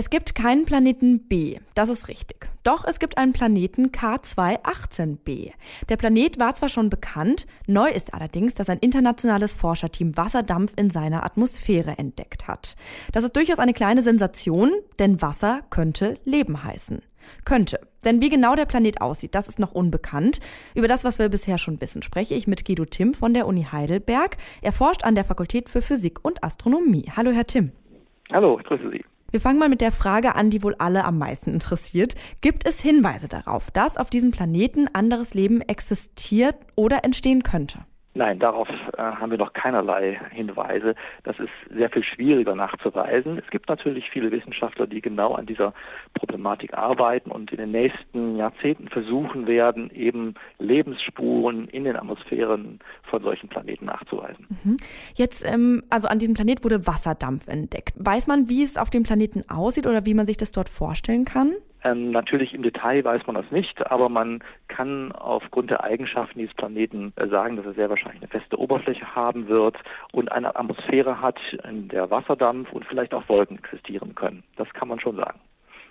Es gibt keinen Planeten B, das ist richtig. Doch es gibt einen Planeten K218b. Der Planet war zwar schon bekannt, neu ist allerdings, dass ein internationales Forscherteam Wasserdampf in seiner Atmosphäre entdeckt hat. Das ist durchaus eine kleine Sensation, denn Wasser könnte Leben heißen. Könnte. Denn wie genau der Planet aussieht, das ist noch unbekannt. Über das, was wir bisher schon wissen, spreche ich mit Guido Timm von der Uni Heidelberg. Er forscht an der Fakultät für Physik und Astronomie. Hallo, Herr Timm. Hallo, ich grüße Sie. Wir fangen mal mit der Frage an, die wohl alle am meisten interessiert. Gibt es Hinweise darauf, dass auf diesem Planeten anderes Leben existiert oder entstehen könnte? Nein, darauf äh, haben wir noch keinerlei Hinweise. Das ist sehr viel schwieriger nachzuweisen. Es gibt natürlich viele Wissenschaftler, die genau an dieser Problematik arbeiten und in den nächsten Jahrzehnten versuchen werden, eben Lebensspuren in den Atmosphären von solchen Planeten nachzuweisen. Mhm. Jetzt, ähm, also an diesem Planet wurde Wasserdampf entdeckt. Weiß man, wie es auf dem Planeten aussieht oder wie man sich das dort vorstellen kann? Ähm, natürlich im Detail weiß man das nicht, aber man kann aufgrund der Eigenschaften dieses Planeten äh, sagen, dass er sehr wahrscheinlich eine feste Oberfläche haben wird und eine Atmosphäre hat, in der Wasserdampf und vielleicht auch Wolken existieren können. Das kann man schon sagen.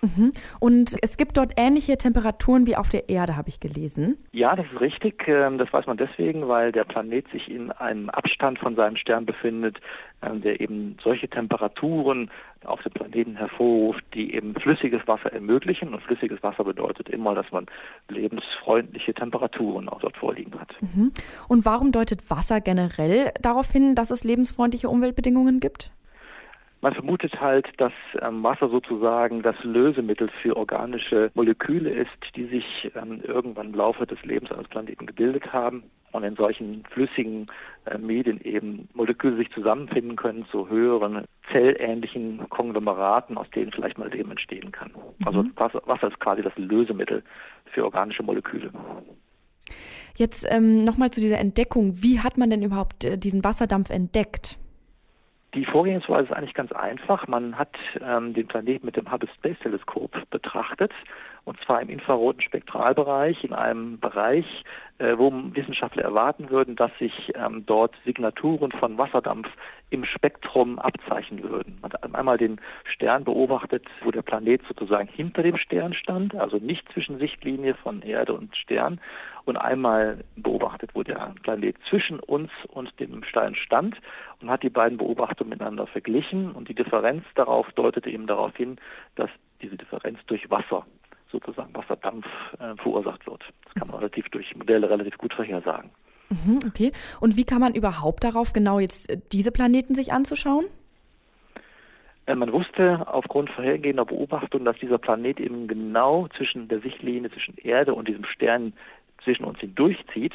Mhm. Und es gibt dort ähnliche Temperaturen wie auf der Erde, habe ich gelesen. Ja, das ist richtig. Ähm, das weiß man deswegen, weil der Planet sich in einem Abstand von seinem Stern befindet, ähm, der eben solche Temperaturen auf dem Planeten hervorruft, die eben flüssiges Wasser ermöglichen. Und flüssiges Wasser bedeutet immer, dass man lebensfreundliche Temperaturen auch dort vorliegen hat. Mhm. Und warum deutet Wasser generell darauf hin, dass es lebensfreundliche Umweltbedingungen gibt? Man vermutet halt, dass ähm, Wasser sozusagen das Lösemittel für organische Moleküle ist, die sich ähm, irgendwann im Laufe des Lebens eines Planeten gebildet haben und in solchen flüssigen äh, Medien eben Moleküle sich zusammenfinden können zu höheren zellähnlichen Konglomeraten, aus denen vielleicht mal Leben entstehen kann. Mhm. Also Wasser, Wasser ist quasi das Lösemittel für organische Moleküle. Jetzt ähm, nochmal zu dieser Entdeckung. Wie hat man denn überhaupt äh, diesen Wasserdampf entdeckt? Die Vorgehensweise ist eigentlich ganz einfach. Man hat ähm, den Planeten mit dem Hubble Space Teleskop betrachtet, und zwar im infraroten Spektralbereich, in einem Bereich, äh, wo Wissenschaftler erwarten würden, dass sich ähm, dort Signaturen von Wasserdampf im Spektrum abzeichnen würden. Man hat einmal den Stern beobachtet, wo der Planet sozusagen hinter dem Stern stand, also nicht zwischen Sichtlinie von Erde und Stern, und einmal beobachtet, wo der Planet zwischen uns und dem Stein stand und hat die beiden Beobachtungen miteinander verglichen und die Differenz darauf deutete eben darauf hin, dass diese Differenz durch Wasser sozusagen Wasserdampf äh, verursacht wird. Das kann man relativ durch Modelle relativ gut vorhersagen. Mhm, okay. Und wie kann man überhaupt darauf genau jetzt äh, diese Planeten sich anzuschauen? Äh, man wusste aufgrund vorhergehender Beobachtungen, dass dieser Planet eben genau zwischen der Sichtlinie zwischen Erde und diesem Stern zwischen uns hindurchzieht.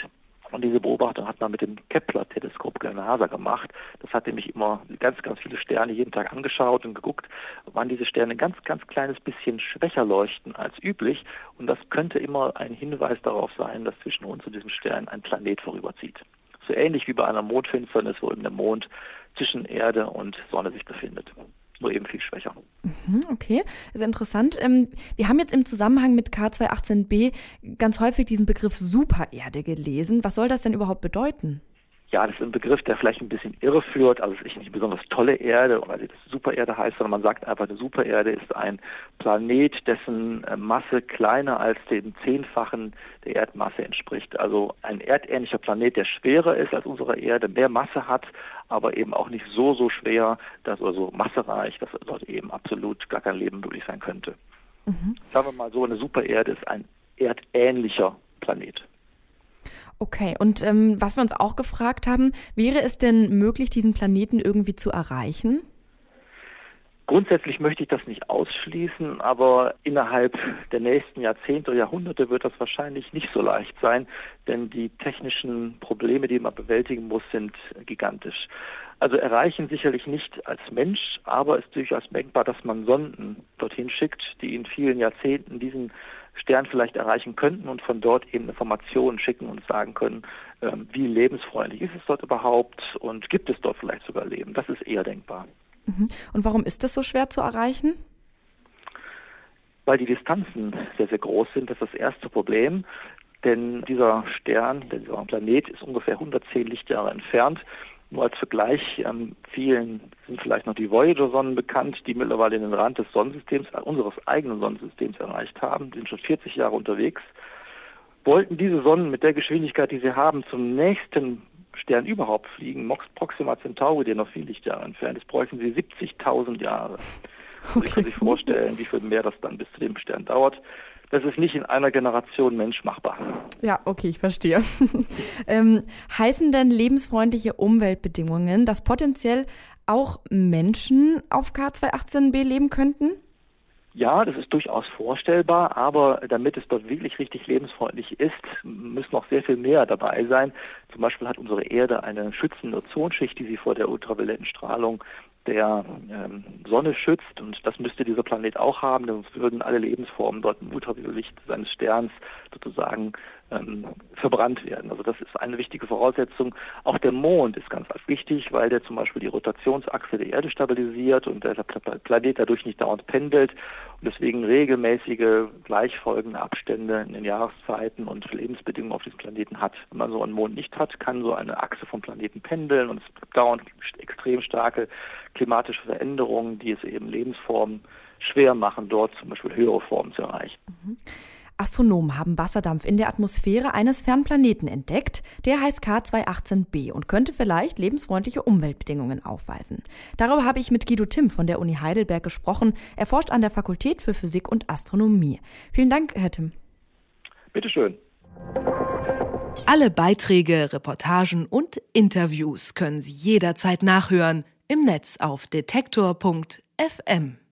Und diese Beobachtung hat man mit dem Kepler-Teleskop der NASA gemacht. Das hat nämlich immer ganz, ganz viele Sterne jeden Tag angeschaut und geguckt, wann diese Sterne ein ganz, ganz kleines bisschen schwächer leuchten als üblich. Und das könnte immer ein Hinweis darauf sein, dass zwischen uns und diesem Stern ein Planet vorüberzieht. So ähnlich wie bei einer Mondfinsternis, wo eben der Mond zwischen Erde und Sonne sich befindet nur eben viel schwächer. Mhm, okay, sehr interessant. Ähm, wir haben jetzt im Zusammenhang mit K218b ganz häufig diesen Begriff Supererde gelesen. Was soll das denn überhaupt bedeuten? Ja, das ist ein Begriff, der vielleicht ein bisschen irreführt. Also es ist nicht eine besonders tolle Erde, weil sie Supererde heißt, sondern man sagt einfach, eine Supererde ist ein Planet, dessen äh, Masse kleiner als dem Zehnfachen der Erdmasse entspricht. Also ein erdähnlicher Planet, der schwerer ist als unsere Erde, mehr Masse hat, aber eben auch nicht so, so schwer, dass also massereich, dass dort eben absolut gar kein Leben möglich sein könnte. Mhm. Sagen wir mal so, eine Supererde ist ein erdähnlicher Planet. Okay, und ähm, was wir uns auch gefragt haben, wäre es denn möglich, diesen Planeten irgendwie zu erreichen? Grundsätzlich möchte ich das nicht ausschließen, aber innerhalb der nächsten Jahrzehnte oder Jahrhunderte wird das wahrscheinlich nicht so leicht sein, denn die technischen Probleme, die man bewältigen muss, sind gigantisch. Also erreichen sicherlich nicht als Mensch, aber es ist durchaus denkbar, dass man Sonden dorthin schickt, die in vielen Jahrzehnten diesen Stern vielleicht erreichen könnten und von dort eben Informationen schicken und sagen können, ähm, wie lebensfreundlich ist es dort überhaupt und gibt es dort vielleicht sogar Leben. Das ist eher denkbar. Mhm. Und warum ist das so schwer zu erreichen? Weil die Distanzen sehr, sehr groß sind. Das ist das erste Problem. Denn dieser Stern, dieser Planet ist ungefähr 110 Lichtjahre entfernt Nur als Vergleich, ähm, vielen sind vielleicht noch die Voyager-Sonnen bekannt, die mittlerweile den Rand des Sonnensystems, äh, unseres eigenen Sonnensystems erreicht haben, die sind schon 40 Jahre unterwegs. Wollten diese Sonnen mit der Geschwindigkeit, die sie haben, zum nächsten Stern überhaupt fliegen, Proxima Centauri, der noch viel Lichtjahre entfernt ist, bräuchten sie 70.000 Jahre. Okay. Sie können sich vorstellen, wie viel mehr das dann bis zu dem Stern dauert. Das ist nicht in einer Generation Mensch machbar. Ja, okay, ich verstehe. ähm, heißen denn lebensfreundliche Umweltbedingungen, dass potenziell auch Menschen auf K218b leben könnten? Ja, das ist durchaus vorstellbar, aber damit es dort wirklich richtig lebensfreundlich ist, müssen noch sehr viel mehr dabei sein. Zum Beispiel hat unsere Erde eine schützende Ozonschicht, die sie vor der ultravioletten Strahlung der ähm, Sonne schützt und das müsste dieser Planet auch haben, sonst würden alle Lebensformen dort im Ultraviolett seines Sterns sozusagen ähm, verbrannt werden. Also das ist eine wichtige Voraussetzung. Auch der Mond ist ganz wichtig, weil der zum Beispiel die Rotationsachse der Erde stabilisiert und der Planet dadurch nicht dauernd pendelt und deswegen regelmäßige gleichfolgende Abstände in den Jahreszeiten und Lebensbedingungen auf diesem Planeten hat. Wenn man so einen Mond nicht hat, kann so eine Achse vom Planeten pendeln und es gibt dauernd extrem starke klimatische Veränderungen, die es eben Lebensformen schwer machen, dort zum Beispiel höhere Formen zu erreichen. Mhm. Astronomen haben Wasserdampf in der Atmosphäre eines Fernplaneten entdeckt, der heißt K218b und könnte vielleicht lebensfreundliche Umweltbedingungen aufweisen. Darüber habe ich mit Guido Timm von der Uni Heidelberg gesprochen. Er forscht an der Fakultät für Physik und Astronomie. Vielen Dank, Herr Timm. Bitteschön. Alle Beiträge, Reportagen und Interviews können Sie jederzeit nachhören im Netz auf detektor.fm.